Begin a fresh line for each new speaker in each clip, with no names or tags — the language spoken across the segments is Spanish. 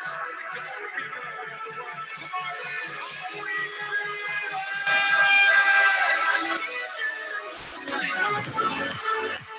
Thank you.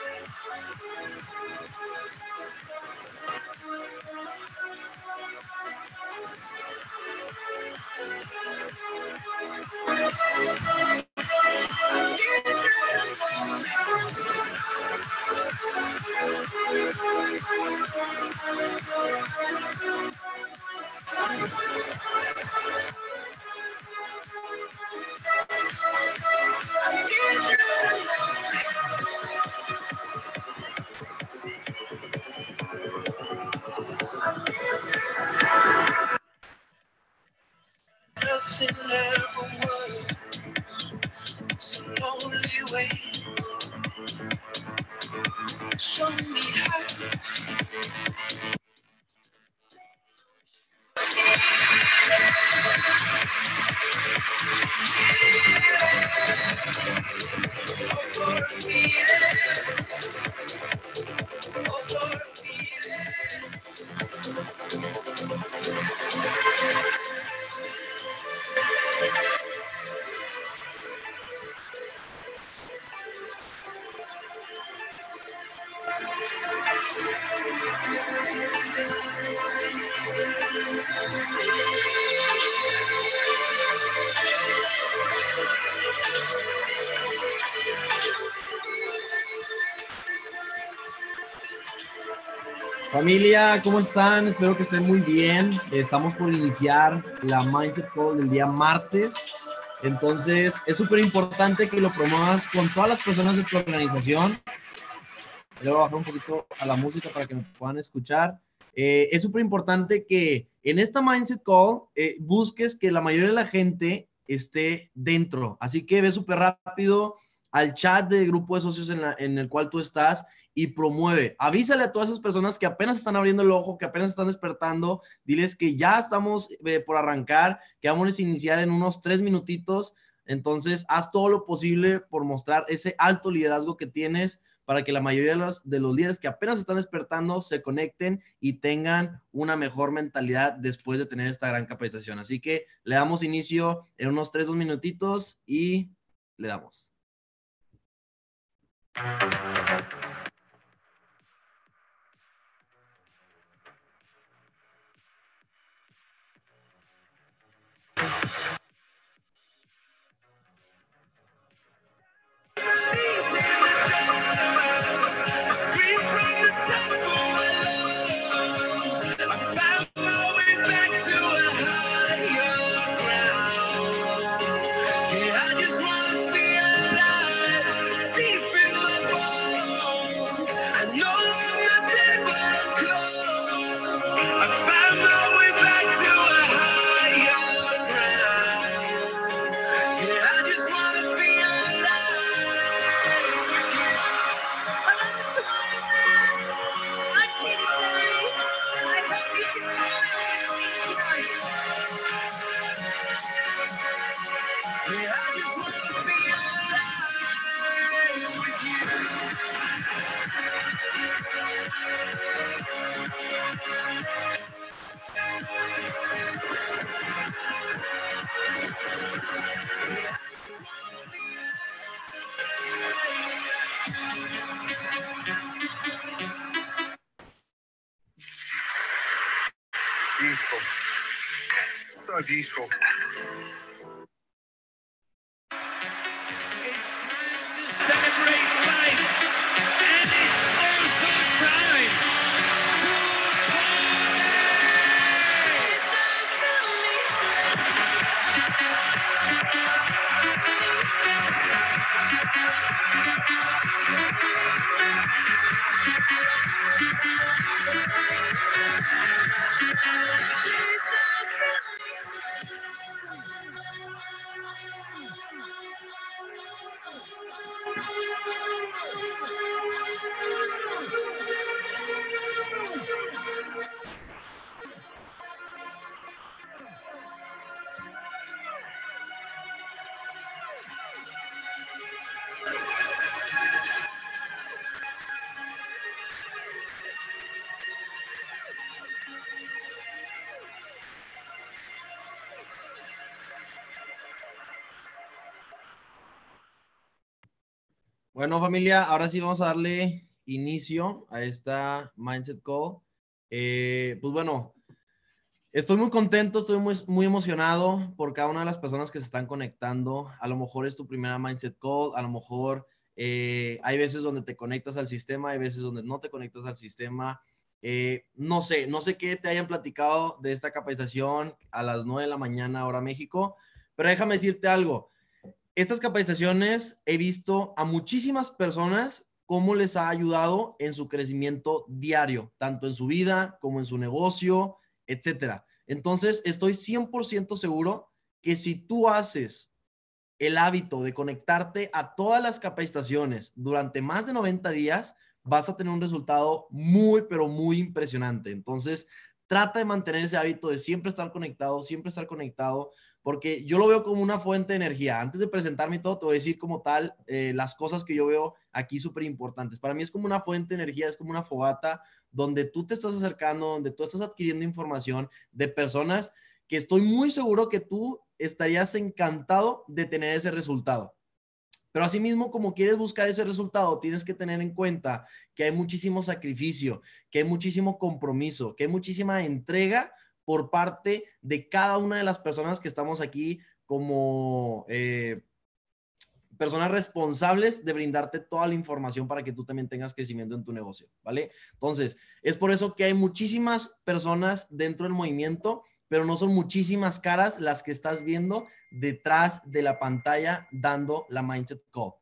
Familia, ¿cómo están? Espero que estén muy bien. Estamos por iniciar la Mindset Call del día martes. Entonces, es súper importante que lo promuevas con todas las personas de tu organización. Le voy a bajar un poquito a la música para que me puedan escuchar. Eh, es súper importante que en esta Mindset Call eh, busques que la mayoría de la gente esté dentro. Así que ve súper rápido al chat del grupo de socios en, la- en el cual tú estás y promueve. Avísale a todas esas personas que apenas están abriendo el ojo, que apenas están despertando. Diles que ya estamos eh, por arrancar, que vamos a iniciar en unos tres minutitos. Entonces, haz todo lo posible por mostrar ese alto liderazgo que tienes para que la mayoría de los, de los líderes que apenas están despertando se conecten y tengan una mejor mentalidad después de tener esta gran capacitación. Así que le damos inicio en unos tres, dos minutitos y le damos. Bueno, familia, ahora sí vamos a darle inicio a esta Mindset Call. Eh, pues bueno, estoy muy contento, estoy muy, muy emocionado por cada una de las personas que se están conectando. A lo mejor es tu primera Mindset Call, a lo mejor eh, hay veces donde te conectas al sistema, hay veces donde no te conectas al sistema. Eh, no sé, no sé qué te hayan platicado de esta capacitación a las 9 de la mañana hora México, pero déjame decirte algo estas capacitaciones he visto a muchísimas personas cómo les ha ayudado en su crecimiento diario, tanto en su vida como en su negocio, etcétera. Entonces, estoy 100% seguro que si tú haces el hábito de conectarte a todas las capacitaciones durante más de 90 días, vas a tener un resultado muy, pero muy impresionante. Entonces, trata de mantener ese hábito de siempre estar conectado, siempre estar conectado, porque yo lo veo como una fuente de energía. Antes de presentarme todo, te voy a decir como tal eh, las cosas que yo veo aquí súper importantes. Para mí es como una fuente de energía, es como una fogata donde tú te estás acercando, donde tú estás adquiriendo información de personas que estoy muy seguro que tú estarías encantado de tener ese resultado. Pero asimismo, como quieres buscar ese resultado, tienes que tener en cuenta que hay muchísimo sacrificio, que hay muchísimo compromiso, que hay muchísima entrega por parte de cada una de las personas que estamos aquí como eh, personas responsables de brindarte toda la información para que tú también tengas crecimiento en tu negocio, ¿vale? Entonces, es por eso que hay muchísimas personas dentro del movimiento, pero no son muchísimas caras las que estás viendo detrás de la pantalla dando la Mindset Call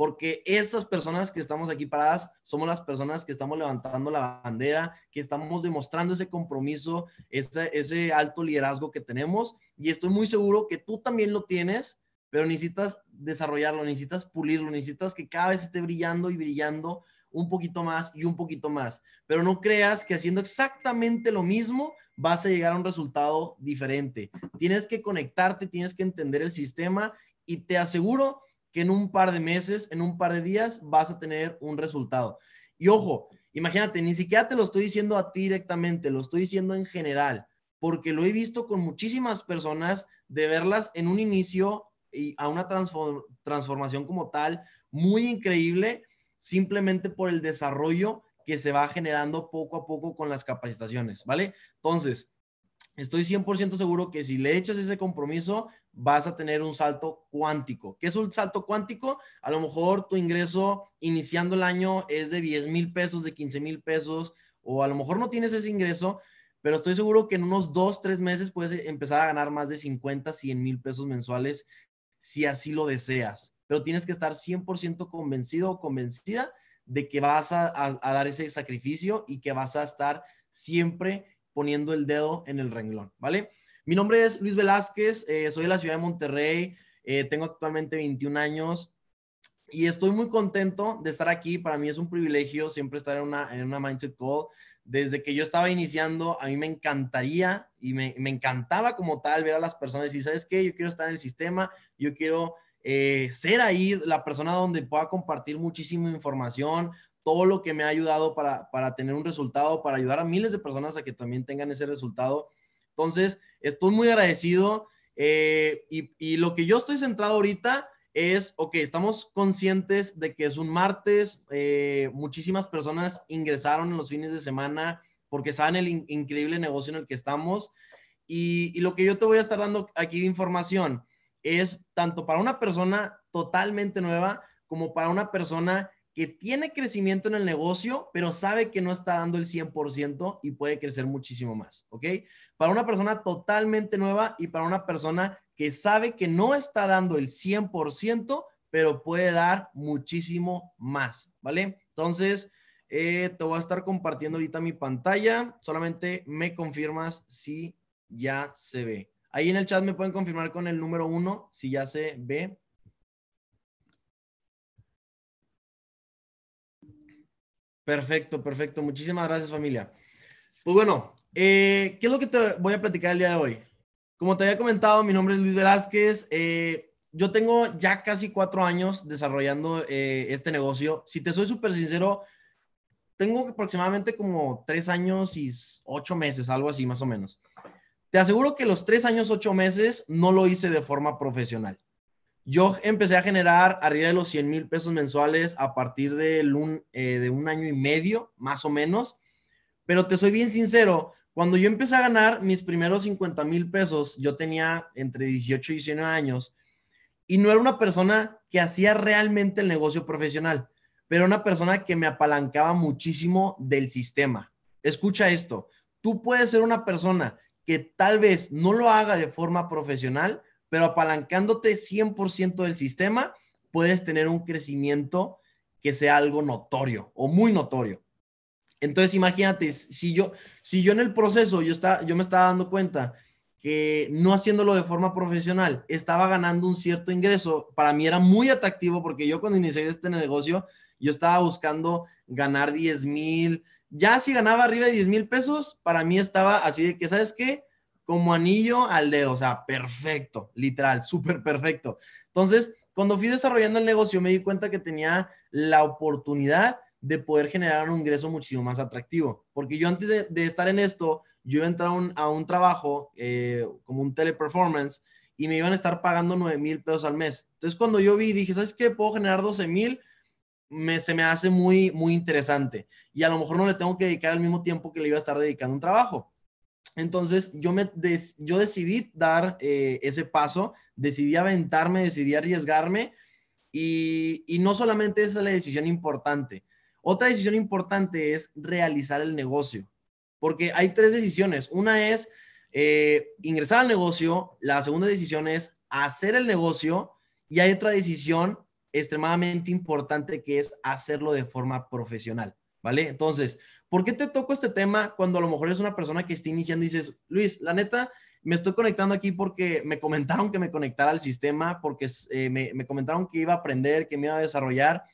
porque estas personas que estamos aquí paradas somos las personas que estamos levantando la bandera, que estamos demostrando ese compromiso, ese, ese alto liderazgo que tenemos y estoy muy seguro que tú también lo tienes, pero necesitas desarrollarlo, necesitas pulirlo, necesitas que cada vez esté brillando y brillando un poquito más y un poquito más. Pero no creas que haciendo exactamente lo mismo vas a llegar a un resultado diferente. Tienes que conectarte, tienes que entender el sistema y te aseguro que en un par de meses, en un par de días, vas a tener un resultado. Y ojo, imagínate, ni siquiera te lo estoy diciendo a ti directamente, lo estoy diciendo en general, porque lo he visto con muchísimas personas de verlas en un inicio y a una transformación como tal muy increíble, simplemente por el desarrollo que se va generando poco a poco con las capacitaciones, ¿vale? Entonces, estoy 100% seguro que si le echas ese compromiso, vas a tener un salto cuántico. ¿Qué es un salto cuántico? A lo mejor tu ingreso iniciando el año es de 10 mil pesos, de 15 mil pesos, o a lo mejor no tienes ese ingreso, pero estoy seguro que en unos dos, tres meses puedes empezar a ganar más de 50, 100 mil pesos mensuales si así lo deseas. Pero tienes que estar 100% convencido o convencida de que vas a, a dar ese sacrificio y que vas a estar siempre poniendo el dedo en el renglón, ¿vale? Mi nombre es Luis Velázquez, eh, soy de la ciudad de Monterrey, eh, tengo actualmente 21 años y estoy muy contento de estar aquí. Para mí es un privilegio siempre estar en una, en una Mindset Call. Desde que yo estaba iniciando, a mí me encantaría y me, me encantaba como tal ver a las personas y, ¿sabes qué? Yo quiero estar en el sistema, yo quiero eh, ser ahí la persona donde pueda compartir muchísima información, todo lo que me ha ayudado para, para tener un resultado, para ayudar a miles de personas a que también tengan ese resultado. Entonces, estoy muy agradecido eh, y, lo que yo estoy centrado ahorita es, ok, estamos conscientes de que es un martes, eh, muchísimas personas ingresaron en los fines de semana porque saben el increíble negocio en el que estamos. Y, y lo que yo te voy a estar dando aquí de información es tanto para una persona totalmente nueva como para una persona que tiene crecimiento en el negocio, pero sabe que no está dando el 100% y puede crecer muchísimo más, ¿ok? Para una persona totalmente nueva y para una persona que sabe que no está dando el 100%, pero puede dar muchísimo más, ¿vale? Entonces, eh, te voy a estar compartiendo ahorita mi pantalla, solamente me confirmas si ya se ve. Ahí en el chat me pueden confirmar con el número uno si ya se ve. Perfecto, perfecto. Muchísimas gracias, familia. Pues bueno, eh, ¿qué es lo que te voy a platicar el día de hoy? Como te había comentado, mi nombre es Luis Velázquez. Eh, yo tengo ya casi cuatro años desarrollando eh, este negocio. Si te soy súper sincero, tengo aproximadamente como tres años y ocho meses, algo así más o menos. Te aseguro que los tres años, ocho meses no lo hice de forma profesional. Yo empecé a generar arriba de los 100 mil pesos mensuales a partir de un, eh, de un año y medio, más o menos. Pero te soy bien sincero, cuando yo empecé a ganar mis primeros 50 mil pesos, yo tenía entre 18 y 19 años y no era una persona que hacía realmente el negocio profesional, pero una persona que me apalancaba muchísimo del sistema. Escucha esto, tú puedes ser una persona que tal vez no lo haga de forma profesional, pero apalancándote 100% del sistema, puedes tener un crecimiento que sea algo notorio o muy notorio. Entonces, imagínate, si yo, si yo en el proceso, yo, está, yo me estaba dando cuenta que no haciéndolo de forma profesional, estaba ganando un cierto ingreso, para mí era muy atractivo porque yo cuando inicié este negocio, yo estaba buscando ganar 10 mil, ya si ganaba arriba de 10 mil pesos, para mí estaba así de que, ¿sabes qué? Como anillo al dedo, o sea, perfecto, literal, súper perfecto. Entonces, cuando fui desarrollando el negocio, me di cuenta que tenía la oportunidad de poder generar un ingreso muchísimo más atractivo. Porque yo antes de, estar en esto, yo iba a entrar a un, trabajo eh, como un teleperformance y me iban a estar pagando 9 mil pesos al mes. Entonces cuando yo vi, dije, ¿sabes qué? Puedo generar 12 mil, me, se me hace muy, muy interesante. Y a lo mejor no le tengo que dedicar al mismo tiempo que le iba a estar dedicando un trabajo. Entonces yo, me yo decidí dar eh, ese paso, decidí aventarme, decidí arriesgarme y, no solamente esa es la decisión importante, otra decisión importante es realizar el negocio, porque hay tres decisiones. Una es eh, ingresar al negocio, la segunda decisión es hacer el negocio y hay otra decisión extremadamente importante que es hacerlo de forma profesional, ¿vale? Entonces, ¿por qué te toco este tema cuando a lo mejor es una persona que está iniciando y dices, Luis, la neta, me estoy conectando aquí porque me comentaron que me conectara al sistema, porque eh, me, me comentaron que iba a aprender, que me iba a desarrollar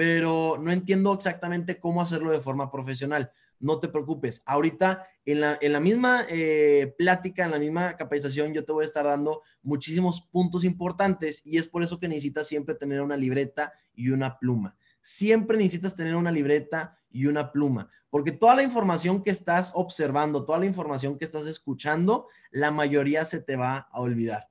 pero no entiendo exactamente cómo hacerlo de forma profesional. No te preocupes. Ahorita en la, en la misma eh, plática, en la misma capacitación, yo te voy a estar dando muchísimos puntos importantes y es por eso que necesitas siempre tener una libreta y una pluma. Siempre necesitas tener una libreta y una pluma, porque toda la información que estás observando, toda la información que estás escuchando, la mayoría se te va a olvidar.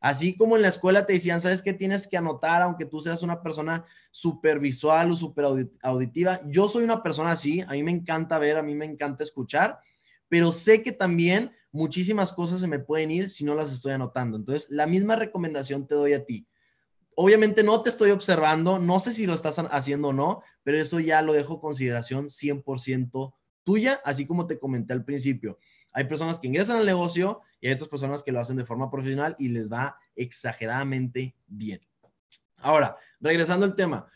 Así como en la escuela te decían, ¿sabes qué tienes que anotar aunque tú seas una persona súper visual o súper auditiva? Yo soy una persona así, a mí me encanta ver, a mí me encanta escuchar, pero sé que también muchísimas cosas se me pueden ir si no las estoy anotando. Entonces, la misma recomendación te doy a ti. Obviamente no te estoy observando, no sé si lo estás haciendo o no, pero eso ya lo dejo consideración 100% tuya, así como te comenté al principio. Hay personas que ingresan al negocio y hay otras personas que lo hacen de forma profesional y les va exageradamente bien. Ahora, regresando al tema.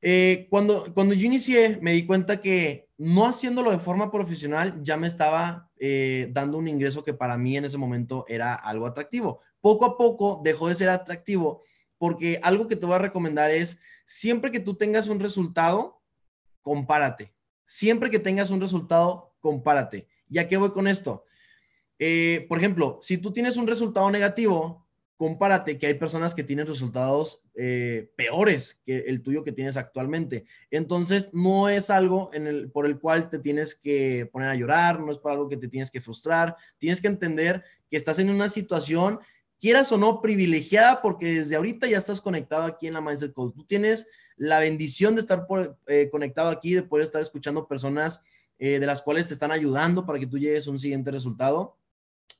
Eh, cuando, cuando yo inicié, me di cuenta que no haciéndolo de forma profesional ya me estaba eh, dando un ingreso que para mí en ese momento era algo atractivo. Poco a poco dejó de ser atractivo porque algo que te voy a recomendar es, siempre que tú tengas un resultado, compárate. Siempre que tengas un resultado, compárate. ¿Ya qué voy con esto? Eh, por ejemplo, si tú tienes un resultado negativo, compárate que hay personas que tienen resultados eh, peores que el tuyo que tienes actualmente. Entonces, no es algo por el cual te tienes que poner a llorar, no es por algo que te tienes que frustrar. Tienes que entender que estás en una situación, quieras o no, privilegiada, porque desde ahorita ya estás conectado aquí en la Mindset Code. Tú tienes la bendición de estar eh, conectado aquí, de poder estar escuchando personas eh, de las cuales te están ayudando para que tú llegues a un siguiente resultado.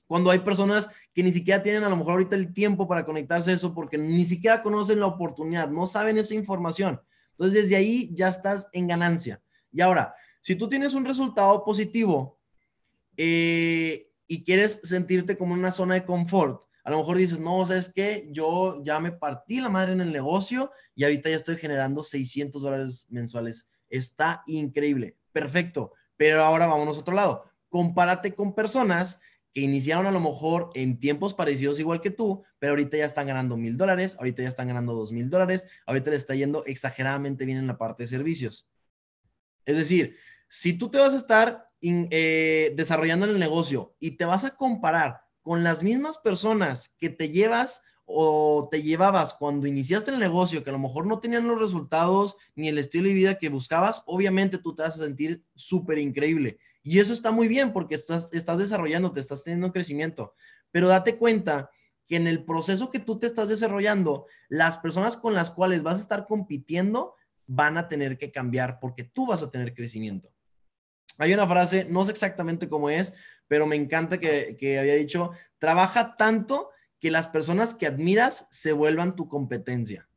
Cuando hay personas que ni siquiera tienen a lo mejor ahorita el tiempo para conectarse a eso porque ni siquiera conocen la oportunidad, no saben esa información. Entonces, desde ahí ya estás en ganancia. Y ahora, si tú tienes un resultado positivo eh, y quieres sentirte como una zona de confort, a lo mejor dices, no, ¿sabes qué? Yo ya me partí la madre en el negocio y ahorita ya estoy generando 600 dólares mensuales. Está increíble. Perfecto. Pero ahora vamos a otro lado. Compárate con personas que iniciaron a lo mejor en tiempos parecidos igual que tú, pero ahorita ya están ganando mil dólares, ahorita ya están ganando dos mil dólares, ahorita le está yendo exageradamente bien en la parte de servicios. Es decir, si tú te vas a estar eh, desarrollando en el negocio y te vas a comparar con las mismas personas que te llevas o te llevabas cuando iniciaste el negocio, que a lo mejor no tenían los resultados ni el estilo de vida que buscabas, obviamente tú te vas a sentir súper increíble. Y eso está muy bien porque estás, desarrollando, te estás teniendo crecimiento. Pero date cuenta que en el proceso que tú te estás desarrollando, las personas con las cuales vas a estar compitiendo van a tener que cambiar porque tú vas a tener crecimiento. Hay una frase, no sé exactamente cómo es, pero me encanta que, que había dicho, trabaja tanto que las personas que admiras se vuelvan tu competencia.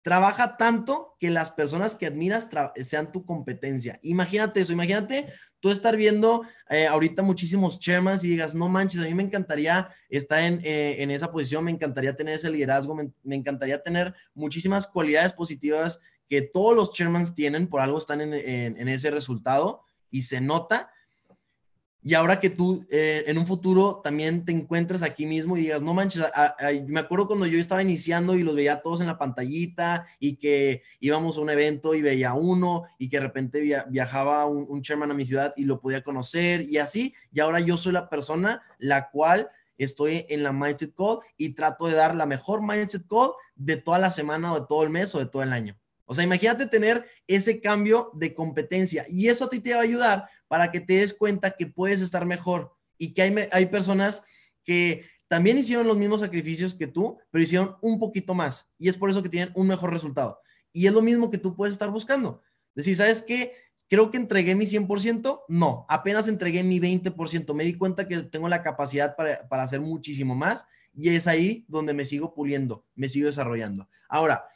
Trabaja tanto que las personas que admiras sean tu competencia. Imagínate eso, imagínate tú estar viendo eh, ahorita muchísimos chairmans y digas, no manches, a mí me encantaría estar en, eh, esa posición, me encantaría tener ese liderazgo, me, encantaría tener muchísimas cualidades positivas que todos los chairmans tienen, por algo están en ese resultado y se nota. Y ahora que tú eh, en un futuro también te encuentres aquí mismo y digas, no manches, a, me acuerdo cuando yo estaba iniciando y los veía todos en la pantallita y que íbamos a un evento y veía uno y que de repente via, viajaba un, un chairman a mi ciudad y lo podía conocer y así. Y ahora yo soy la persona la cual estoy en la Mindset Call y trato de dar la mejor Mindset Call de toda la semana o de todo el mes o de todo el año. O sea, imagínate tener ese cambio de competencia y eso a ti te va a ayudar para que te des cuenta que puedes estar mejor y que hay, hay personas que también hicieron los mismos sacrificios que tú, pero hicieron un poquito más y es por eso que tienen un mejor resultado. Y es lo mismo que tú puedes estar buscando. Decir, ¿sabes qué? Creo que entregué mi 100%. No, apenas entregué mi 20%. Me di cuenta que tengo la capacidad para, para hacer muchísimo más y es ahí donde me sigo puliendo, me sigo desarrollando. Ahora,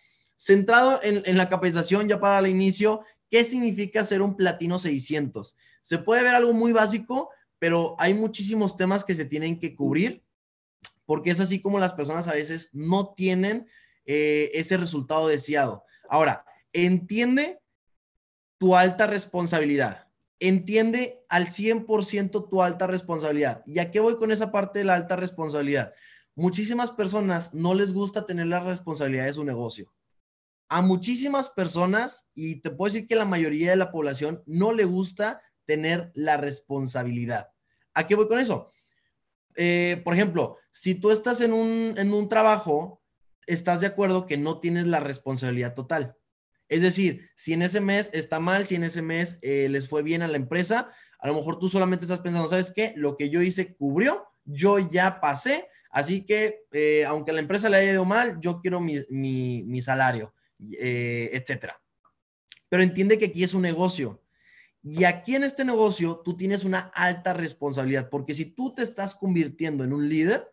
Centrado en, la capacitación ya para el inicio, ¿qué significa ser un platino 600? Se puede ver algo muy básico, pero hay muchísimos temas que se tienen que cubrir, porque es así como las personas a veces no tienen eh, ese resultado deseado. Ahora, entiende tu alta responsabilidad. Entiende al 100% tu alta responsabilidad. ¿Y a qué voy con esa parte de la alta responsabilidad? Muchísimas personas no les gusta tener la responsabilidad de su negocio a muchísimas personas, y te puedo decir que la mayoría de la población no le gusta tener la responsabilidad. ¿A qué voy con eso? Eh, por ejemplo, si tú estás en un, en un trabajo, estás de acuerdo que no tienes la responsabilidad total. Es decir, si en ese mes está mal, si en ese mes eh, les fue bien a la empresa, a lo mejor tú solamente estás pensando, ¿sabes qué? Lo que yo hice cubrió, yo ya pasé, así que eh, aunque a la empresa le haya ido mal, yo quiero mi, mi, mi salario eh, etcétera. Pero entiende que aquí es un negocio. Y aquí en este negocio tú tienes una alta responsabilidad, porque si tú te estás convirtiendo en un líder,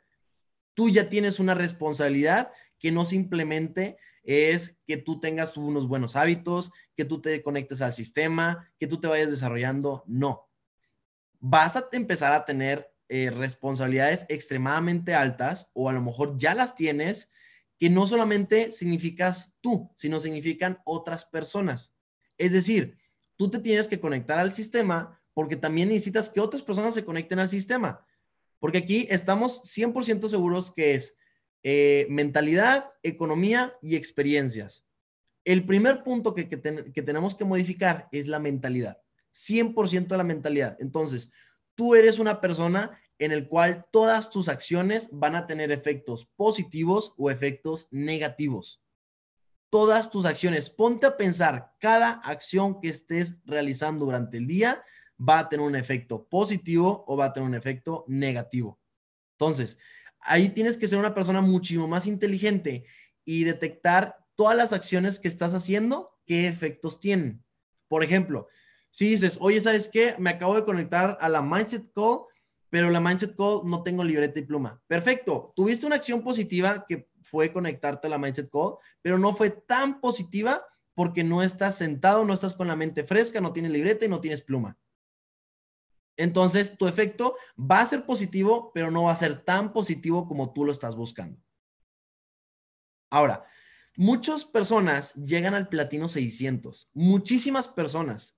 tú ya tienes una responsabilidad que no simplemente es que tú tengas unos buenos hábitos, que tú te conectes al sistema, que tú te vayas desarrollando. No. Vas a empezar a tener eh, responsabilidades extremadamente altas o a lo mejor ya las tienes que no solamente significas tú, sino significan otras personas. Es decir, tú te tienes que conectar al sistema porque también necesitas que otras personas se conecten al sistema. Porque aquí estamos 100% seguros que es eh, mentalidad, economía y experiencias. El primer punto que, que, ten, que tenemos que modificar es la mentalidad. 100% de la mentalidad. Entonces, tú eres una persona en el cual todas tus acciones van a tener efectos positivos o efectos negativos. Todas tus acciones, ponte a pensar, cada acción que estés realizando durante el día va a tener un efecto positivo o va a tener un efecto negativo. Entonces, ahí tienes que ser una persona muchísimo más inteligente y detectar todas las acciones que estás haciendo, qué efectos tienen. Por ejemplo, si dices, oye, ¿sabes qué? Me acabo de conectar a la Mindset Call pero la Mindset Call no tengo libreta y pluma. Perfecto, tuviste una acción positiva que fue conectarte a la Mindset Call, pero no fue tan positiva porque no estás sentado, no estás con la mente fresca, no tienes libreta y no tienes pluma. Entonces, tu efecto va a ser positivo, pero no va a ser tan positivo como tú lo estás buscando. Ahora, muchas personas llegan al platino 600, muchísimas personas,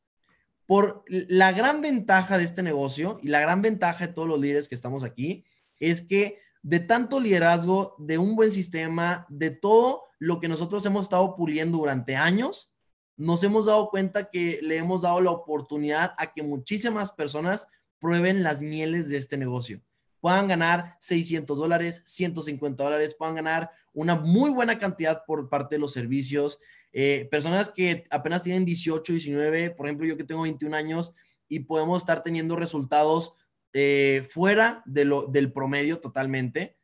por la gran ventaja de este negocio y la gran ventaja de todos los líderes que estamos aquí es que de tanto liderazgo, de un buen sistema, de todo lo que nosotros hemos estado puliendo durante años, nos hemos dado cuenta que le hemos dado la oportunidad a que muchísimas personas prueben las mieles de este negocio. Puedan ganar 600 dólares, 150 dólares, puedan ganar una muy buena cantidad por parte de los servicios, eh, personas que apenas tienen 18, 19, por ejemplo, yo que tengo 21 años y podemos estar teniendo resultados eh, fuera de lo, del promedio totalmente.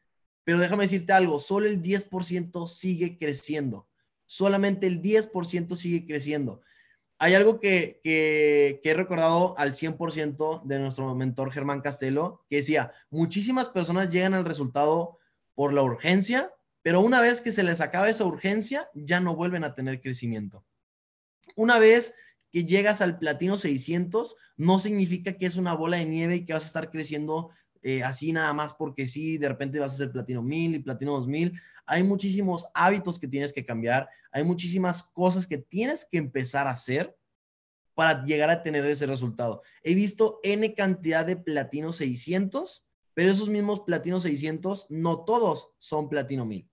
Pero déjame decirte algo, solo el 10% sigue creciendo. Solamente el 10% sigue creciendo. Hay algo que, he recordado al 100% de nuestro mentor Germán Castelo, que decía, muchísimas personas llegan al resultado por la urgencia, pero una vez que se les acaba esa urgencia, ya no vuelven a tener crecimiento. Una vez que llegas al platino 600, no significa que es una bola de nieve y que vas a estar creciendo eh, así nada más porque sí, de repente vas a ser platino 1000 y platino 2000. Hay muchísimos hábitos que tienes que cambiar, hay muchísimas cosas que tienes que empezar a hacer para llegar a tener ese resultado. He visto N cantidad de platino 600, pero esos mismos platino 600, no todos son platino 1000.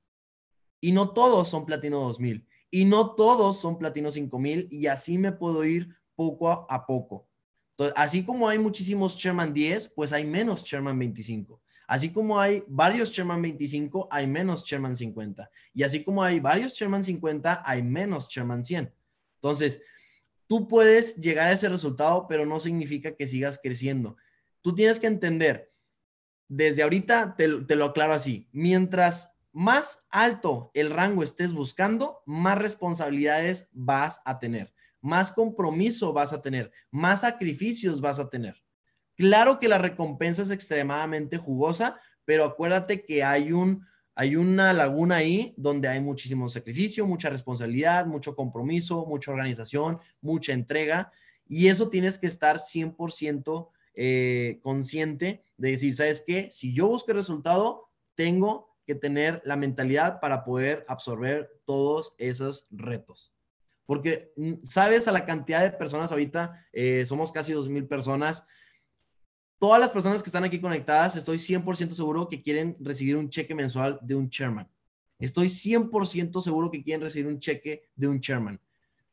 Y no todos son platino 2000. Y no todos son platino 5000. Y así me puedo ir poco a poco. Así como hay muchísimos Sherman 10, pues hay menos Sherman 25. Así como hay varios Sherman 25, hay menos Sherman 50. Y así como hay varios Sherman 50, hay menos Sherman 100. Entonces, tú puedes llegar a ese resultado, pero no significa que sigas creciendo. Tú tienes que entender, desde ahorita te, te lo aclaro así, mientras más alto el rango estés buscando, más responsabilidades vas a tener, más compromiso vas a tener, más sacrificios vas a tener. Claro que la recompensa es extremadamente jugosa, pero acuérdate que hay un hay una laguna ahí donde hay muchísimo sacrificio, mucha responsabilidad, mucho compromiso, mucha organización, mucha entrega y eso tienes que estar 100% eh, consciente de decir, ¿sabes qué? Si yo busco el resultado, tengo que tener la mentalidad para poder absorber todos esos retos. Porque mm, sabes a la cantidad de personas ahorita, eh, somos casi 2.000 personas. Todas las personas que están aquí conectadas, estoy 100% seguro que quieren recibir un cheque mensual de un chairman. Estoy 100% seguro que quieren recibir un cheque de un chairman.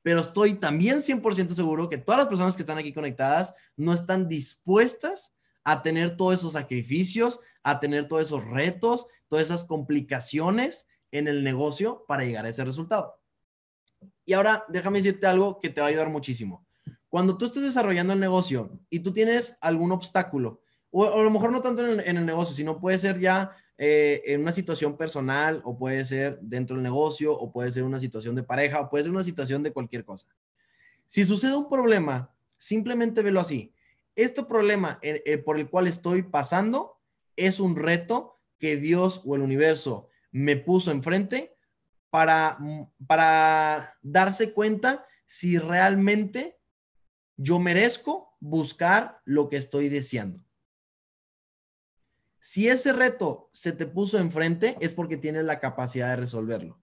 Pero estoy también 100% seguro que todas las personas que están aquí conectadas no están dispuestas a tener todos esos sacrificios, a tener todos esos retos, todas esas complicaciones en el negocio para llegar a ese resultado. Y ahora déjame decirte algo que te va a ayudar muchísimo. Cuando tú estés desarrollando el negocio y tú tienes algún obstáculo, o, a lo mejor no tanto en el, negocio, sino puede ser ya eh, en una situación personal, o puede ser dentro del negocio, o puede ser una situación de pareja, o puede ser una situación de cualquier cosa. Si sucede un problema, simplemente velo así este problema eh, eh, por el cual estoy pasando es un reto que Dios o el universo me puso enfrente para, mm, para darse cuenta si realmente yo merezco buscar lo que estoy deseando. Si ese reto se te puso enfrente es porque tienes la capacidad de resolverlo.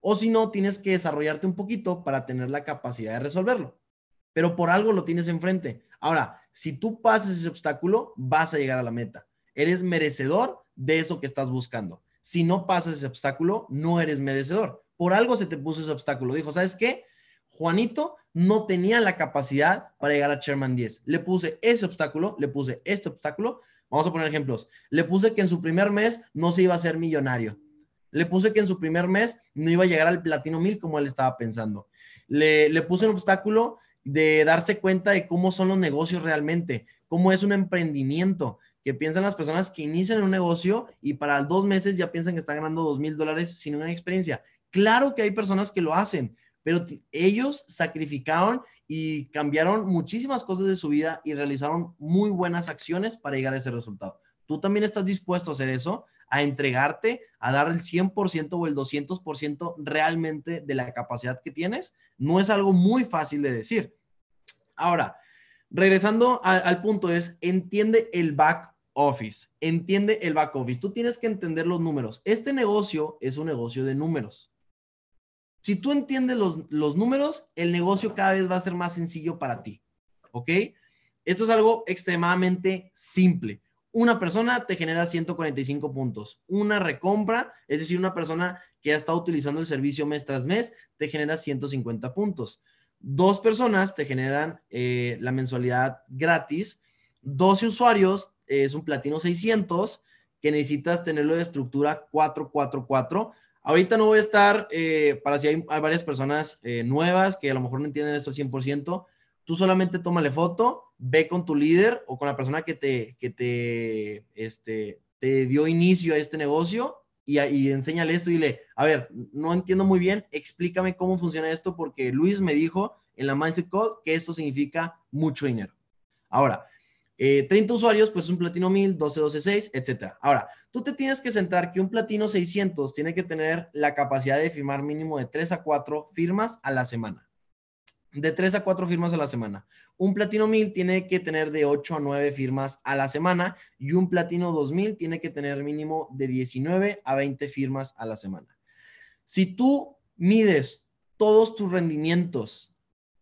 O si no, tienes que desarrollarte un poquito para tener la capacidad de resolverlo pero por algo lo tienes enfrente. Ahora, si tú pasas ese obstáculo, vas a llegar a la meta. Eres merecedor de eso que estás buscando. Si no pasas ese obstáculo, no eres merecedor. Por algo se te puso ese obstáculo. Dijo, ¿sabes qué? Juanito no tenía la capacidad para llegar a Sherman 10. Le puse ese obstáculo, le puse este obstáculo. Vamos a poner ejemplos. Le puse que en su primer mes no se iba a ser millonario. Le puse que en su primer mes no iba a llegar al platino 1000 como él estaba pensando. Le, le puse un obstáculo de darse cuenta de cómo son los negocios realmente, cómo es un emprendimiento, que piensan las personas que inician un negocio y para dos meses ya piensan que están ganando dos mil dólares sin una experiencia. Claro que hay personas que lo hacen, pero ellos sacrificaron y cambiaron muchísimas cosas de su vida y realizaron muy buenas acciones para llegar a ese resultado. Tú también estás dispuesto a hacer eso, a entregarte, a dar el 100% o el 200% realmente de la capacidad que tienes, no es algo muy fácil de decir. Ahora, regresando al punto es, entiende el back office, entiende el back office. Tú tienes que entender los números. Este negocio es un negocio de números. Si tú entiendes los, los números, el negocio cada vez va a ser más sencillo para ti. ¿Ok? Esto es algo extremadamente simple una persona te genera 145 puntos. Una recompra, es decir, una persona que ha estado utilizando el servicio mes tras mes, te genera 150 puntos. Dos personas te generan eh, la mensualidad gratis. 12 usuarios es un platino 600 que necesitas tenerlo de estructura 444. Ahorita no voy a estar, eh, para si hay, varias personas eh, nuevas que a lo mejor no entienden esto al 100%, Tú solamente tómale foto, ve con tu líder o con la persona que te, que te, este, te dio inicio a este negocio y, y enséñale esto y dile, a ver, no entiendo muy bien, explícame cómo funciona esto porque Luis me dijo en la Mindset Code que esto significa mucho dinero. Ahora, eh, 30 usuarios, pues un platino 1000, 12, 12, 6, etc. Ahora, tú te tienes que centrar que un platino 600 tiene que tener la capacidad de firmar mínimo de 3 a 4 firmas a la semana. De 3 a 4 firmas a la semana. Un platino 1000 tiene que tener de 8 a 9 firmas a la semana y un platino 2000 tiene que tener mínimo de 19 a 20 firmas a la semana. Si tú mides todos tus rendimientos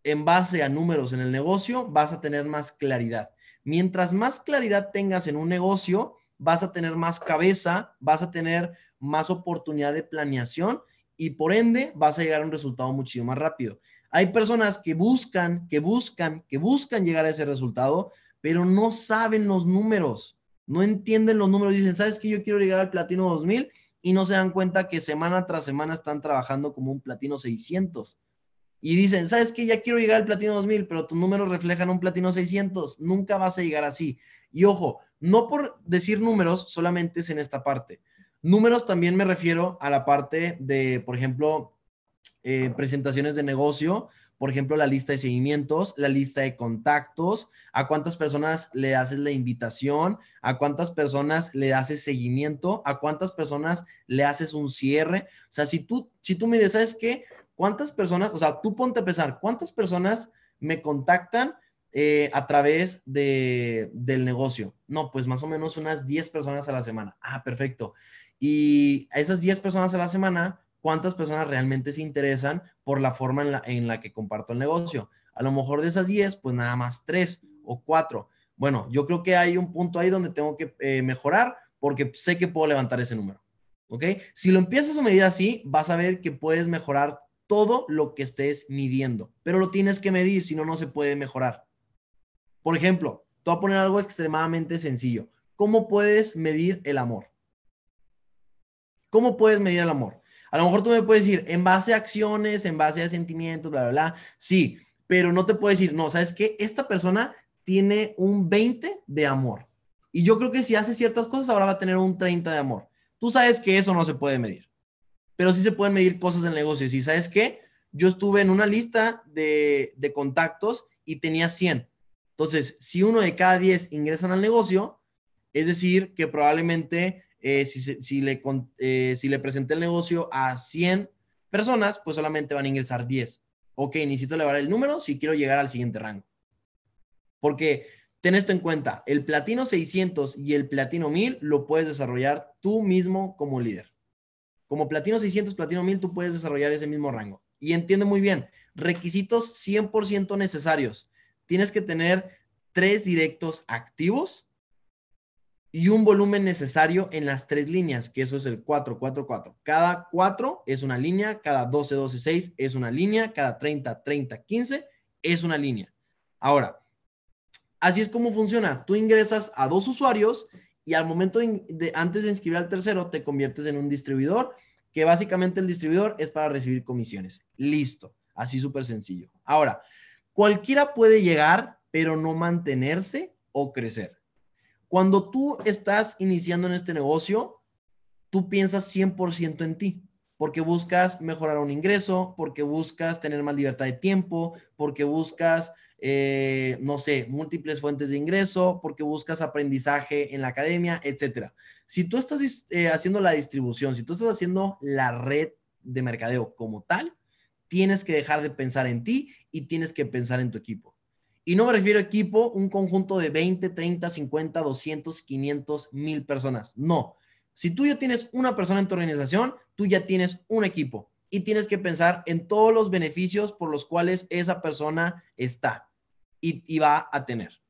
en base a números en el negocio, vas a tener más claridad. Mientras más claridad tengas en un negocio, vas a tener más cabeza, vas a tener más oportunidad de planeación y por ende vas a llegar a un resultado muchísimo más rápido. Hay personas que buscan, que buscan, que buscan llegar a ese resultado, pero no saben los números, no entienden los números. Dicen, ¿sabes que yo quiero llegar al platino 2000? Y no se dan cuenta que semana tras semana están trabajando como un platino 600 y dicen, ¿sabes qué? Ya quiero llegar al platino 2000, pero tus números reflejan un platino 600. Nunca vas a llegar así. Y ojo, no por decir números, solamente es en esta parte. Números también me refiero a la parte de, por ejemplo, eh, presentaciones de negocio, por ejemplo, la lista de seguimientos, la lista de contactos, a cuántas personas le haces la invitación, a cuántas personas le haces seguimiento, a cuántas personas le haces un cierre. O sea, si tú, si tú me dices, ¿sabes qué? ¿Cuántas personas, o sea, tú ponte a pensar, ¿cuántas personas me contactan eh, a través de, del negocio? No, pues más o menos unas 10 personas a la semana. Ah, perfecto. Y a esas 10 personas a la semana, ¿cuántas personas realmente se interesan por la forma en la, en la que comparto el negocio? A lo mejor de esas 10, pues nada más 3 o 4. Bueno, yo creo que hay un punto ahí donde tengo que eh, mejorar porque sé que puedo levantar ese número. ¿Ok? Si lo empiezas a medir así, vas a ver que puedes mejorar todo lo que estés midiendo, pero lo tienes que medir, si no, no se puede mejorar. Por ejemplo, te voy a poner algo extremadamente sencillo. ¿Cómo puedes medir el amor? ¿Cómo puedes medir el amor? A lo mejor tú me puedes decir, en base a acciones, en base a sentimientos, bla, bla, bla. Sí, pero no te puedo decir, no, ¿sabes qué? Esta persona tiene un 20 de amor. Y yo creo que si hace ciertas cosas, ahora va a tener un 30 de amor. Tú sabes que eso no se puede medir pero sí se pueden medir cosas del negocio. Y sabes qué, yo estuve en una lista de, contactos y tenía 100. Entonces, si uno de cada 10 ingresan al negocio, es decir, que probablemente eh, si, le, eh, si le presenté el negocio a 100 personas, pues solamente van a ingresar 10. Ok, necesito elevar el número si quiero llegar al siguiente rango. Porque ten esto en cuenta, el platino 600 y el platino 1000 lo puedes desarrollar tú mismo como líder. Como platino 600, platino 1000, tú puedes desarrollar ese mismo rango. Y entiende muy bien, requisitos 100% necesarios. Tienes que tener tres directos activos y un volumen necesario en las tres líneas, que eso es el 4, 4, 4. Cada 4 es una línea, cada 12, 12, 6 es una línea, cada 30, 30, 15 es una línea. Ahora, así es como funciona. Tú ingresas a dos usuarios y al momento de, antes de inscribir al tercero, te conviertes en un distribuidor, que básicamente el distribuidor es para recibir comisiones. Listo, así súper sencillo. Ahora, cualquiera puede llegar, pero no mantenerse o crecer. Cuando tú estás iniciando en este negocio, tú piensas 100% en ti, porque buscas mejorar un ingreso, porque buscas tener más libertad de tiempo, porque buscas eh, no sé, múltiples fuentes de ingreso, porque buscas aprendizaje en la academia, etcétera. Si tú estás eh, haciendo la distribución, si tú estás haciendo la red de mercadeo como tal, tienes que dejar de pensar en ti y tienes que pensar en tu equipo. Y no me refiero a equipo, un conjunto de 20, 30, 50, 200, 500, 1000 personas. No. Si tú ya tienes una persona en tu organización, tú ya tienes un equipo y tienes que pensar en todos los beneficios por los cuales esa persona está y, va a tener.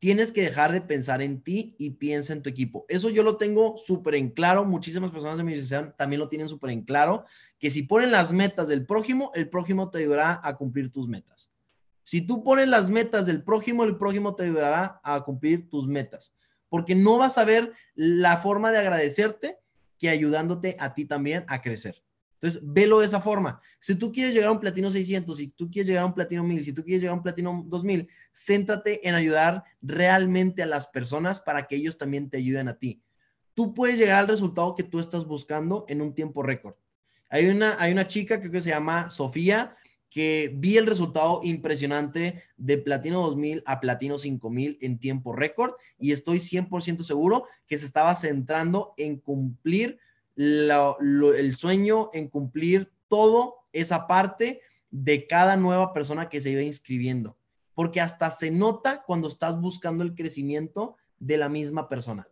Tienes que dejar de pensar en ti y piensa en tu equipo. Eso yo lo tengo súper en claro. Muchísimas personas de mi organización también lo tienen súper en claro, que si ponen las metas del prójimo, el prójimo te ayudará a cumplir tus metas. Si tú pones las metas del prójimo, el prójimo te ayudará a cumplir tus metas, porque no vas a ver la forma de agradecerte que ayudándote a ti también a crecer. Entonces, velo de esa forma. Si tú quieres llegar a un platino 600, si tú quieres llegar a un platino 1000, si tú quieres llegar a un platino 2000, céntrate en ayudar realmente a las personas para que ellos también te ayuden a ti. tú puedes llegar al resultado que tú estás buscando en un tiempo récord. Hay una, hay una chica, creo que se llama Sofía, que vi el resultado impresionante de Platino 2000 a Platino 5000 en tiempo récord y estoy 100% seguro que se estaba centrando en cumplir el sueño, en cumplir todo esa parte de cada nueva persona que se iba inscribiendo. Porque hasta se nota cuando estás buscando el crecimiento de la misma persona.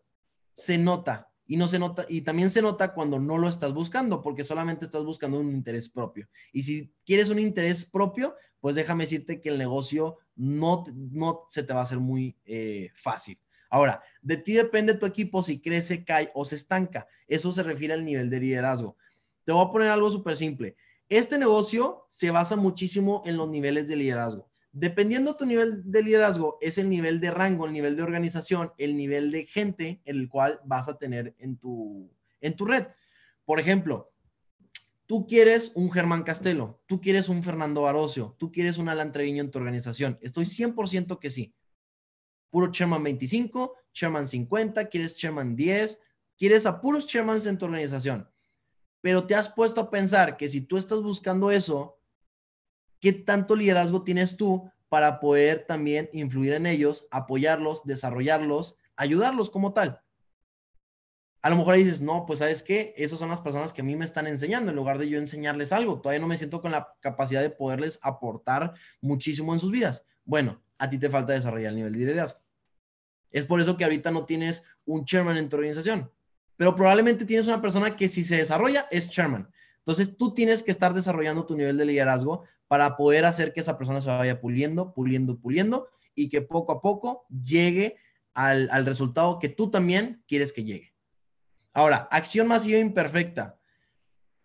Se nota y no se nota y también se nota cuando no lo estás buscando porque solamente estás buscando un interés propio. Y si quieres un interés propio, pues déjame decirte que el negocio no, no se te va a hacer muy eh, fácil. Ahora, de ti depende tu equipo si crece, cae o se estanca. Eso se refiere al nivel de liderazgo. Te voy a poner algo súper simple. Este negocio se basa muchísimo en los niveles de liderazgo. Dependiendo tu nivel de liderazgo, es el nivel de rango, el nivel de organización, el nivel de gente en el cual vas a tener en tu, en tu red. Por ejemplo, tú quieres un Germán Castelo, tú quieres un Fernando Barocio, tú quieres un Alan Treviño en tu organización. Estoy 100% que sí. Puro Chairman 25, Chairman 50, quieres Chairman 10, quieres a puros Chairmans en tu organización. Pero te has puesto a pensar que si tú estás buscando eso, ¿qué tanto liderazgo tienes tú para poder también influir en ellos, apoyarlos, desarrollarlos, ayudarlos como tal? A lo mejor dices, no, pues sabes qué, esas son las personas que a mí me están enseñando en lugar de yo enseñarles algo. Todavía no me siento con la capacidad de poderles aportar muchísimo en sus vidas. Bueno, a ti te falta desarrollar el nivel de liderazgo. Es por eso que ahorita no tienes un chairman en tu organización, pero probablemente tienes una persona que si se desarrolla es chairman. Entonces tú tienes que estar desarrollando tu nivel de liderazgo para poder hacer que esa persona se vaya puliendo, puliendo, puliendo y que poco a poco llegue al, al resultado que tú también quieres que llegue. Ahora, acción masiva imperfecta.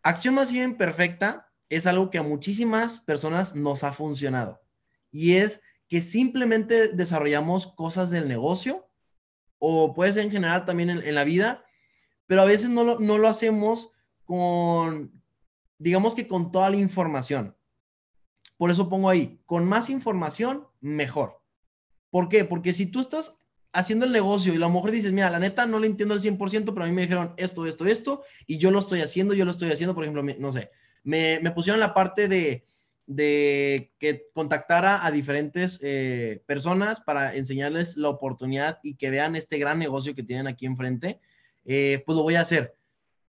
Acción masiva imperfecta es algo que a muchísimas personas nos ha funcionado y es que simplemente desarrollamos cosas del negocio o puede ser en general también en, en la vida, pero a veces no lo, no lo hacemos con, digamos que con toda la información. Por eso pongo ahí, con más información, mejor. ¿Por qué? Porque si tú estás haciendo el negocio y a lo mejor dices, mira, la neta no le entiendo al 100%, pero a mí me dijeron esto, esto, esto, y yo lo estoy haciendo, yo lo estoy haciendo, por ejemplo, no sé, me, me pusieron la parte de, de que contactara a diferentes eh, personas para enseñarles la oportunidad y que vean este gran negocio que tienen aquí enfrente, eh, pues lo voy a hacer.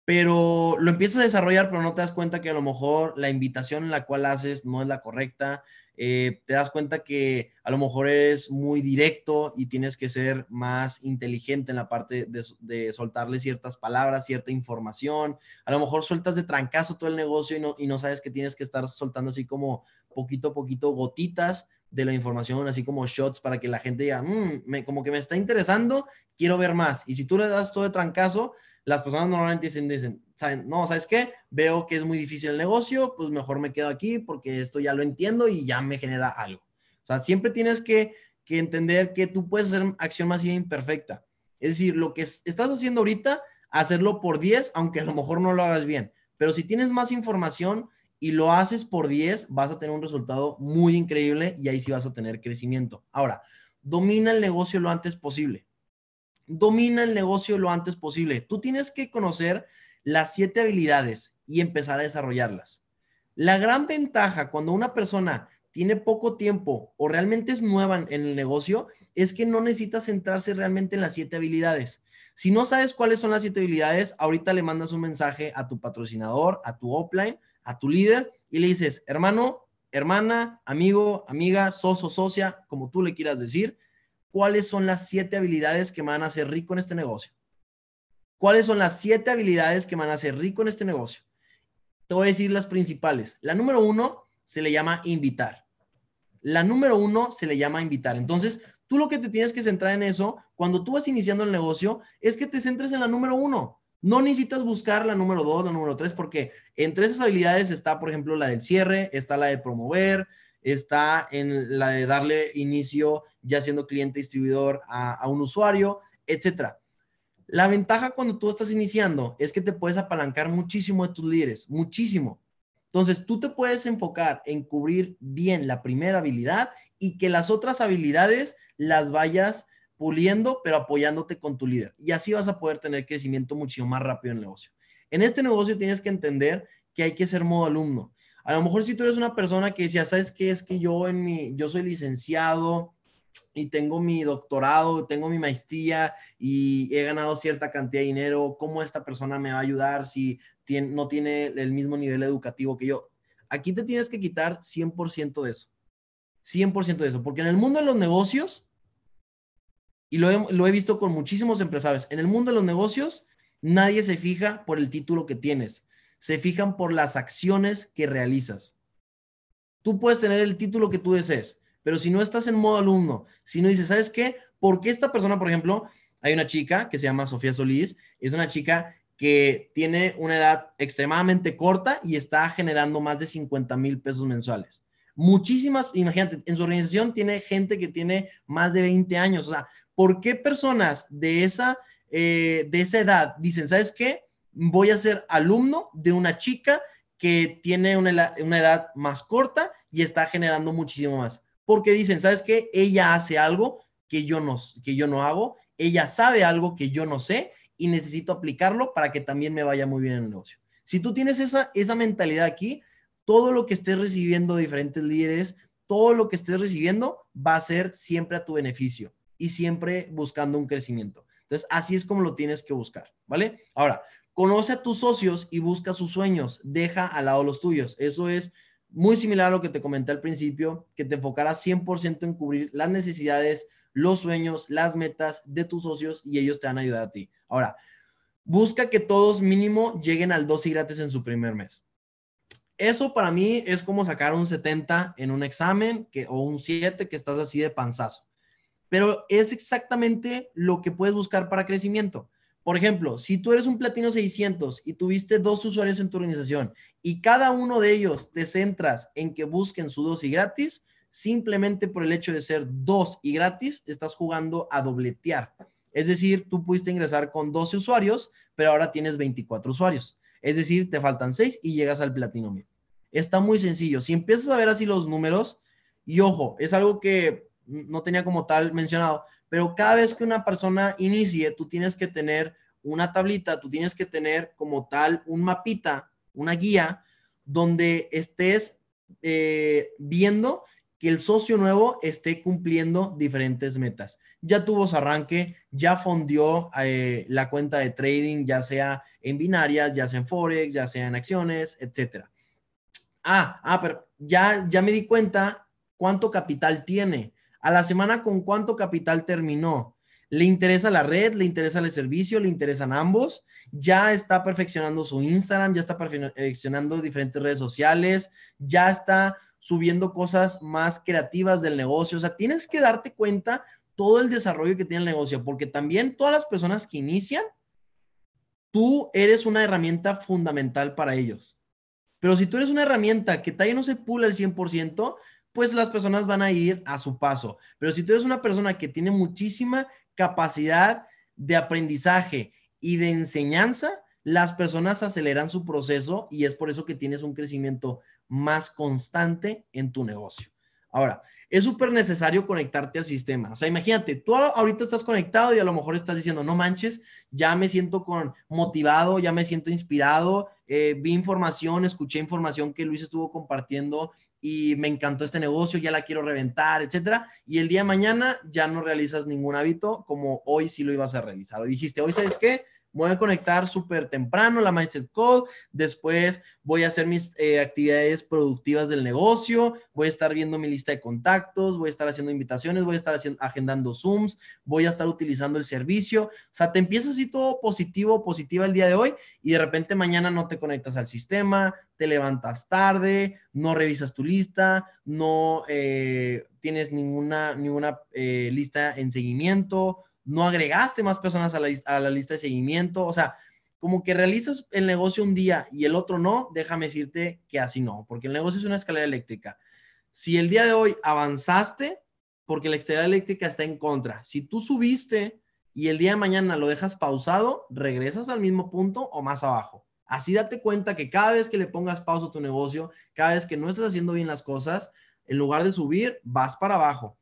Pero lo empiezas a desarrollar, pero no te das cuenta que a lo mejor la invitación en la cual haces no es la correcta. Eh, te das cuenta que a lo mejor eres muy directo y tienes que ser más inteligente en la parte de, soltarle ciertas palabras, cierta información. A lo mejor sueltas de trancazo todo el negocio y no, y no sabes que tienes que estar soltando así como poquito a poquito gotitas de la información, así como shots para que la gente diga, "Mm, me, como que me está interesando, quiero ver más. Y si tú le das todo de trancazo, las personas normalmente dicen, dicen, ¿saben? no, ¿sabes qué? Veo que es muy difícil el negocio, pues mejor me quedo aquí porque esto ya lo entiendo y ya me genera algo. O sea, siempre tienes que, que entender que tú puedes hacer acción masiva imperfecta. Es decir, lo que es- estás haciendo ahorita, hacerlo por 10, aunque a lo mejor no lo hagas bien. Pero si tienes más información y lo haces por 10, vas a tener un resultado muy increíble y ahí sí vas a tener crecimiento. Ahora, domina el negocio lo antes posible domina el negocio lo antes posible. Tú tienes que conocer las siete habilidades y empezar a desarrollarlas. La gran ventaja cuando una persona tiene poco tiempo o realmente es nueva en, el negocio es que no necesita centrarse realmente en las siete habilidades. Si no sabes cuáles son las siete habilidades, ahorita le mandas un mensaje a tu patrocinador, a tu offline, a tu líder y le dices, hermano, hermana, amigo, amiga, socio, socia, como tú le quieras decir, cuáles son las siete habilidades que me van a hacer rico en este negocio. ¿Cuáles son las siete habilidades que me van a hacer rico en este negocio? Te voy a decir las principales. La número uno se le llama invitar. La número uno se le llama invitar. Entonces, tú lo que te tienes que centrar en eso, cuando tú vas iniciando el negocio, es que te centres en la número uno. No necesitas buscar la número dos, la número tres, porque entre esas habilidades está, por ejemplo, la del cierre, está la de promover, está en la de darle inicio ya siendo cliente distribuidor a, un usuario, etcétera. La ventaja cuando tú estás iniciando es que te puedes apalancar muchísimo de tus líderes, muchísimo. Entonces, tú te puedes enfocar en cubrir bien la primera habilidad y que las otras habilidades las vayas puliendo, pero apoyándote con tu líder. Y así vas a poder tener crecimiento mucho más rápido en el negocio. En este negocio tienes que entender que hay que ser modo alumno. A lo mejor si tú eres una persona que decía, ¿sabes qué? Es que yo en mi, yo soy licenciado y tengo mi doctorado, tengo mi maestría y he ganado cierta cantidad de dinero, ¿cómo esta persona me va a ayudar si no tiene el mismo nivel educativo que yo? Aquí te tienes que quitar 100% de eso. 100% de eso, porque en el mundo de los negocios, y lo he, lo he visto con muchísimos empresarios, en el mundo de los negocios, nadie se fija por el título que tienes, se fijan por las acciones que realizas. Tú puedes tener el título que tú desees, pero si no estás en modo alumno, si no dices, ¿sabes qué? ¿Por qué esta persona, por ejemplo, hay una chica que se llama Sofía Solís, es una chica que tiene una edad extremadamente corta y está generando más de 50 mil pesos mensuales. Muchísimas, imagínate, en su organización tiene gente que tiene más de 20 años. O sea, ¿por qué personas de esa, eh, de esa edad dicen, ¿sabes qué? Voy a ser alumno de una chica que tiene una, edad más corta y está generando muchísimo más. Porque dicen, ¿sabes qué? Ella hace algo que yo no, que yo no hago, ella sabe algo que yo no sé y necesito aplicarlo para que también me vaya muy bien en el negocio. Si tú tienes esa, esa mentalidad aquí, todo lo que estés recibiendo de diferentes líderes, todo lo que estés recibiendo va a ser siempre a tu beneficio y siempre buscando un crecimiento. Entonces, así es como lo tienes que buscar, ¿vale? Ahora, Conoce a tus socios y busca sus sueños. Deja al lado los tuyos. Eso es muy similar a lo que te comenté al principio, que te enfocarás 100% en cubrir las necesidades, los sueños, las metas de tus socios y ellos te van a ayudar a ti. Ahora, busca que todos mínimo lleguen al 2 y gratis en su primer mes. Eso para mí es como sacar un 70 en un examen que, o un 7 que estás así de panzazo. Pero es exactamente lo que puedes buscar para crecimiento. Por ejemplo, si tú eres un Platino 600 y tuviste dos usuarios en tu organización y cada uno de ellos te centras en que busquen su dos y gratis, simplemente por el hecho de ser dos y gratis, estás jugando a dobletear. Es decir, tú pudiste ingresar con 12 usuarios, pero ahora tienes 24 usuarios. Es decir, te faltan 6 y llegas al Platino 1000. Está muy sencillo. Si empiezas a ver así los números, y ojo, es algo que no tenía como tal mencionado, pero cada vez que una persona inicie, tú tienes que tener una tablita, tú tienes que tener como tal un mapita, una guía, donde estés eh, viendo que el socio nuevo esté cumpliendo diferentes metas. Ya tuvo su arranque, ya fondió eh, la cuenta de trading, ya sea en binarias, ya sea en Forex, ya sea en acciones, etcétera. Ah, ah, pero ya, ya me di cuenta cuánto capital tiene a la semana con cuánto capital terminó. Le interesa la red, le interesa el servicio, le interesan ambos. Ya está perfeccionando su Instagram, ya está perfeccionando diferentes redes sociales, ya está subiendo cosas más creativas del negocio. O sea, tienes que darte cuenta todo el desarrollo que tiene el negocio, porque también todas las personas que inician, tú eres una herramienta fundamental para ellos. Pero si tú eres una herramienta que todavía no se pula el 100%, pues las personas van a ir a su paso. Pero si tú eres una persona que tiene muchísima capacidad de aprendizaje y de enseñanza, las personas aceleran su proceso y es por eso que tienes un crecimiento más constante en tu negocio. Ahora, es súper necesario conectarte al sistema. O sea, imagínate, tú ahorita estás conectado y a lo mejor estás diciendo, no manches, ya me siento con, motivado, ya me siento inspirado, eh, vi información, escuché información que Luis estuvo compartiendo y me encantó este negocio, ya la quiero reventar, etcétera. Y el día de mañana ya no realizas ningún hábito como hoy sí lo ibas a realizar. O dijiste, hoy sabes qué, voy a conectar súper temprano la Mindset Code, después voy a hacer mis eh, actividades productivas del negocio, voy a estar viendo mi lista de contactos, voy a estar haciendo invitaciones, voy a estar haciendo, agendando Zooms, voy a estar utilizando el servicio. O sea, te empiezas así todo positivo, positiva el día de hoy y de repente mañana no te conectas al sistema, te levantas tarde, no revisas tu lista, no eh, tienes ninguna, ninguna eh, lista en seguimiento no agregaste más personas a la, lista de seguimiento, o sea, como que realizas el negocio un día y el otro no, déjame decirte que así no, porque el negocio es una escalera eléctrica. Si el día de hoy avanzaste, porque la escalera eléctrica está en contra, si tú subiste y el día de mañana lo dejas pausado, regresas al mismo punto o más abajo. Así date cuenta que cada vez que le pongas pausa a tu negocio, cada vez que no estás haciendo bien las cosas, en lugar de subir, vas para abajo.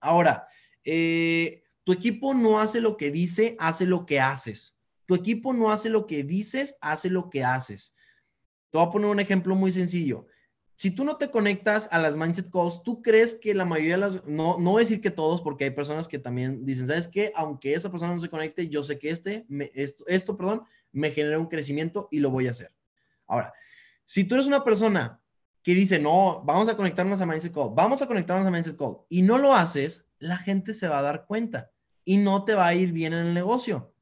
Ahora, eh, Tu equipo no hace lo que dice, hace lo que haces. Tu equipo no hace lo que dices, hace lo que haces. Te voy a poner un ejemplo muy sencillo. Si tú no te conectas a las mindset calls, tú crees que la mayoría de las, no, no decir que todos, porque hay personas que también dicen, ¿sabes qué? Aunque esa persona no se conecte, yo sé que este, esto, perdón, me genera un crecimiento y lo voy a hacer. Ahora, si tú eres una persona que dice, no, vamos a conectarnos a Mindset Call, vamos a conectarnos a Mindset Call, y no lo haces, la gente se va a dar cuenta y no te va a ir bien en el negocio.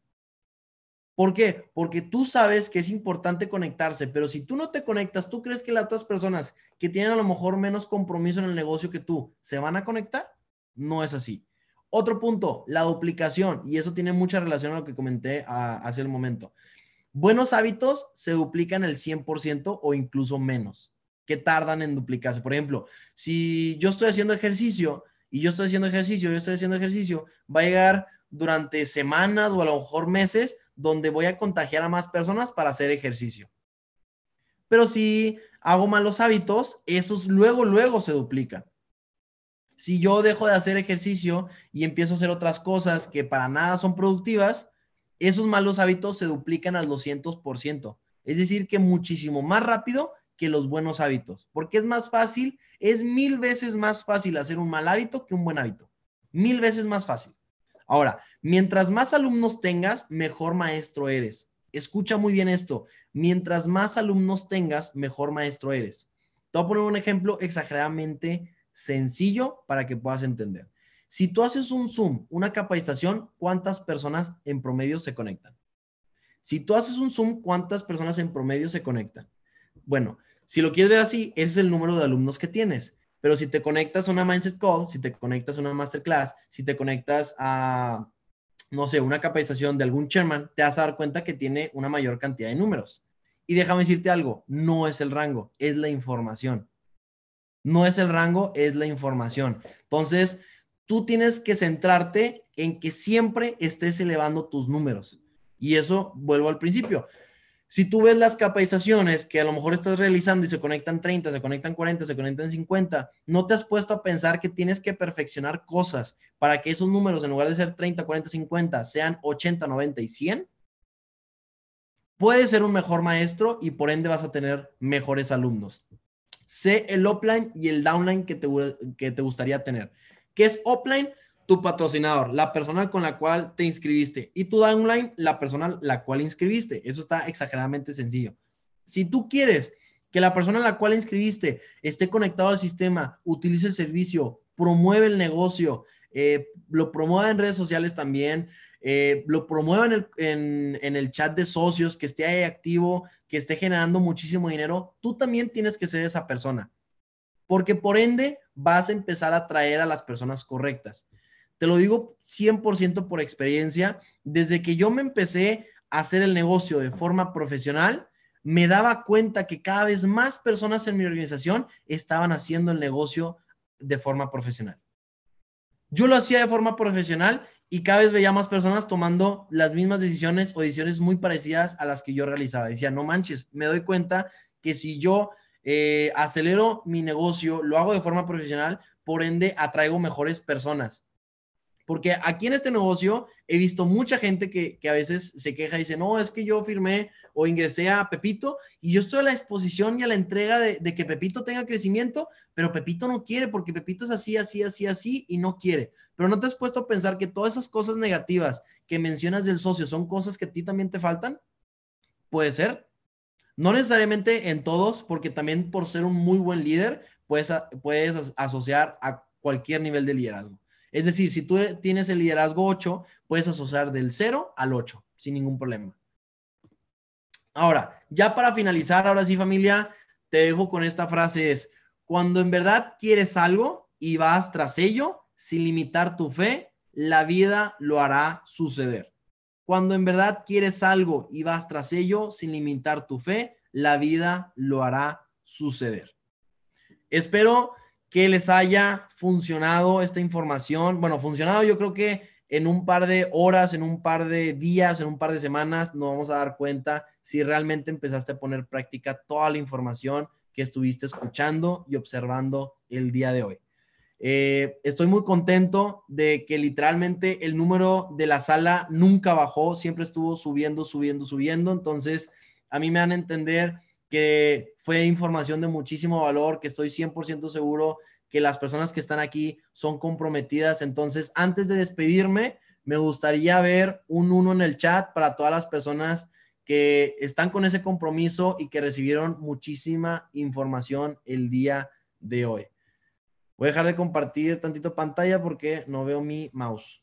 ¿Por qué? Porque tú sabes que es importante conectarse, pero si tú no te conectas, ¿tú crees que las otras personas que tienen a lo mejor menos compromiso en el negocio que tú se van a conectar? No es así. Otro punto, la duplicación, y eso tiene mucha relación a lo que comenté ah, hace el momento. Buenos hábitos se duplican el 100% o incluso menos, que tardan en duplicarse. Por ejemplo, si yo estoy haciendo ejercicio y yo estoy haciendo ejercicio, yo estoy haciendo ejercicio, va a llegar durante semanas o a lo mejor meses donde voy a contagiar a más personas para hacer ejercicio. Pero si hago malos hábitos, esos luego, luego se duplican. Si yo dejo de hacer ejercicio y empiezo a hacer otras cosas que para nada son productivas, esos malos hábitos se duplican al 200%. Es decir, que muchísimo más rápido que los buenos hábitos. Porque es más fácil, es mil veces más fácil hacer un mal hábito que un buen hábito. Mil veces más fácil. Ahora, mientras más alumnos tengas, mejor maestro eres. Escucha muy bien esto. Mientras más alumnos tengas, mejor maestro eres. Te voy a poner un ejemplo exageradamente sencillo para que puedas entender. Si tú haces un Zoom, una capacitación, ¿cuántas personas en promedio se conectan? Si tú haces un Zoom, ¿cuántas personas en promedio se conectan? Bueno, si lo quieres ver así, ese es el número de alumnos que tienes. Pero si te conectas a una Mindset Call, si te conectas a una Masterclass, si te conectas a, no sé, una capacitación de algún chairman, te vas a dar cuenta que tiene una mayor cantidad de números. Y déjame decirte algo, no es el rango, es la información. No es el rango, es la información. Entonces, tú tienes que centrarte en que siempre estés elevando tus números. Y eso, vuelvo al principio. Si tú ves las capacitaciones que a lo mejor estás realizando y se conectan 30, se conectan 40, se conectan 50, no te has puesto a pensar que tienes que perfeccionar cosas para que esos números, en lugar de ser 30, 40, 50, sean 80, 90 y 100. Puedes ser un mejor maestro y por ende vas a tener mejores alumnos. Sé el upline y el downline que te, que te gustaría tener. ¿Qué es upline? Tu patrocinador, la persona con la cual te inscribiste. Y tu downline, la persona la cual inscribiste. Eso está exageradamente sencillo. Si tú quieres que la persona la cual inscribiste esté conectado al sistema, utilice el servicio, promueve el negocio, eh, lo promueva en redes sociales también, eh, lo promueva en el, en, en el, chat de socios, que esté ahí activo, que esté generando muchísimo dinero, tú también tienes que ser esa persona. Porque por ende vas a empezar a atraer a las personas correctas. Te lo digo 100% por experiencia. Desde que yo me empecé a hacer el negocio de forma profesional, me daba cuenta que cada vez más personas en mi organización estaban haciendo el negocio de forma profesional. Yo lo hacía de forma profesional y cada vez veía más personas tomando las mismas decisiones o decisiones muy parecidas a las que yo realizaba. Decía, no manches, me doy cuenta que si yo eh, acelero mi negocio, lo hago de forma profesional, por ende atraigo mejores personas. Porque aquí en este negocio he visto mucha gente que, que, a veces se queja y dice, no, es que yo firmé o ingresé a Pepito y yo estoy a la exposición y a la entrega de, de, que Pepito tenga crecimiento, pero Pepito no quiere porque Pepito es así, así, así, así y no quiere. Pero no te has puesto a pensar que todas esas cosas negativas que mencionas del socio son cosas que a ti también te faltan. Puede ser. No necesariamente en todos, porque también por ser un muy buen líder, puedes, puedes asociar a cualquier nivel de liderazgo. Es decir, si tú tienes el liderazgo 8, puedes asociar del 0 al 8 sin ningún problema. Ahora, ya para finalizar, ahora sí familia, te dejo con esta frase es, cuando en verdad quieres algo y vas tras ello, sin limitar tu fe, la vida lo hará suceder. Cuando en verdad quieres algo y vas tras ello, sin limitar tu fe, la vida lo hará suceder. Espero que les haya funcionado esta información. Bueno, funcionado yo creo que en un par de horas, en un par de días, en un par de semanas, nos vamos a dar cuenta si realmente empezaste a poner práctica toda la información que estuviste escuchando y observando el día de hoy. Eh, estoy muy contento de que literalmente el número de la sala nunca bajó, siempre estuvo subiendo, subiendo, subiendo. Entonces, a mí me dan a entender que fue información de muchísimo valor, que estoy 100% seguro que las personas que están aquí son comprometidas. Entonces, antes de despedirme, me gustaría ver un uno en el chat para todas las personas que están con ese compromiso y que recibieron muchísima información el día de hoy. Voy a dejar de compartir tantito pantalla porque no veo mi mouse.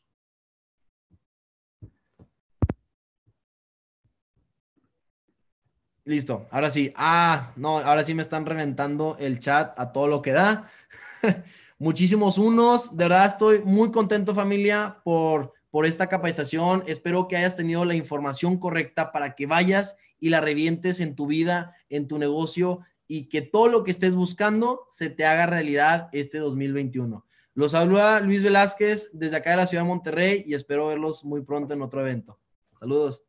Listo, ahora sí. Ah, no, ahora sí me están reventando el chat a todo lo que da. Muchísimos unos. De verdad estoy muy contento familia por, por esta capacitación. Espero que hayas tenido la información correcta para que vayas y la revientes en tu vida, en tu negocio y que todo lo que estés buscando se te haga realidad este 2021. Los saluda Luis Velázquez desde acá de la ciudad de Monterrey y espero verlos muy pronto en otro evento. Saludos.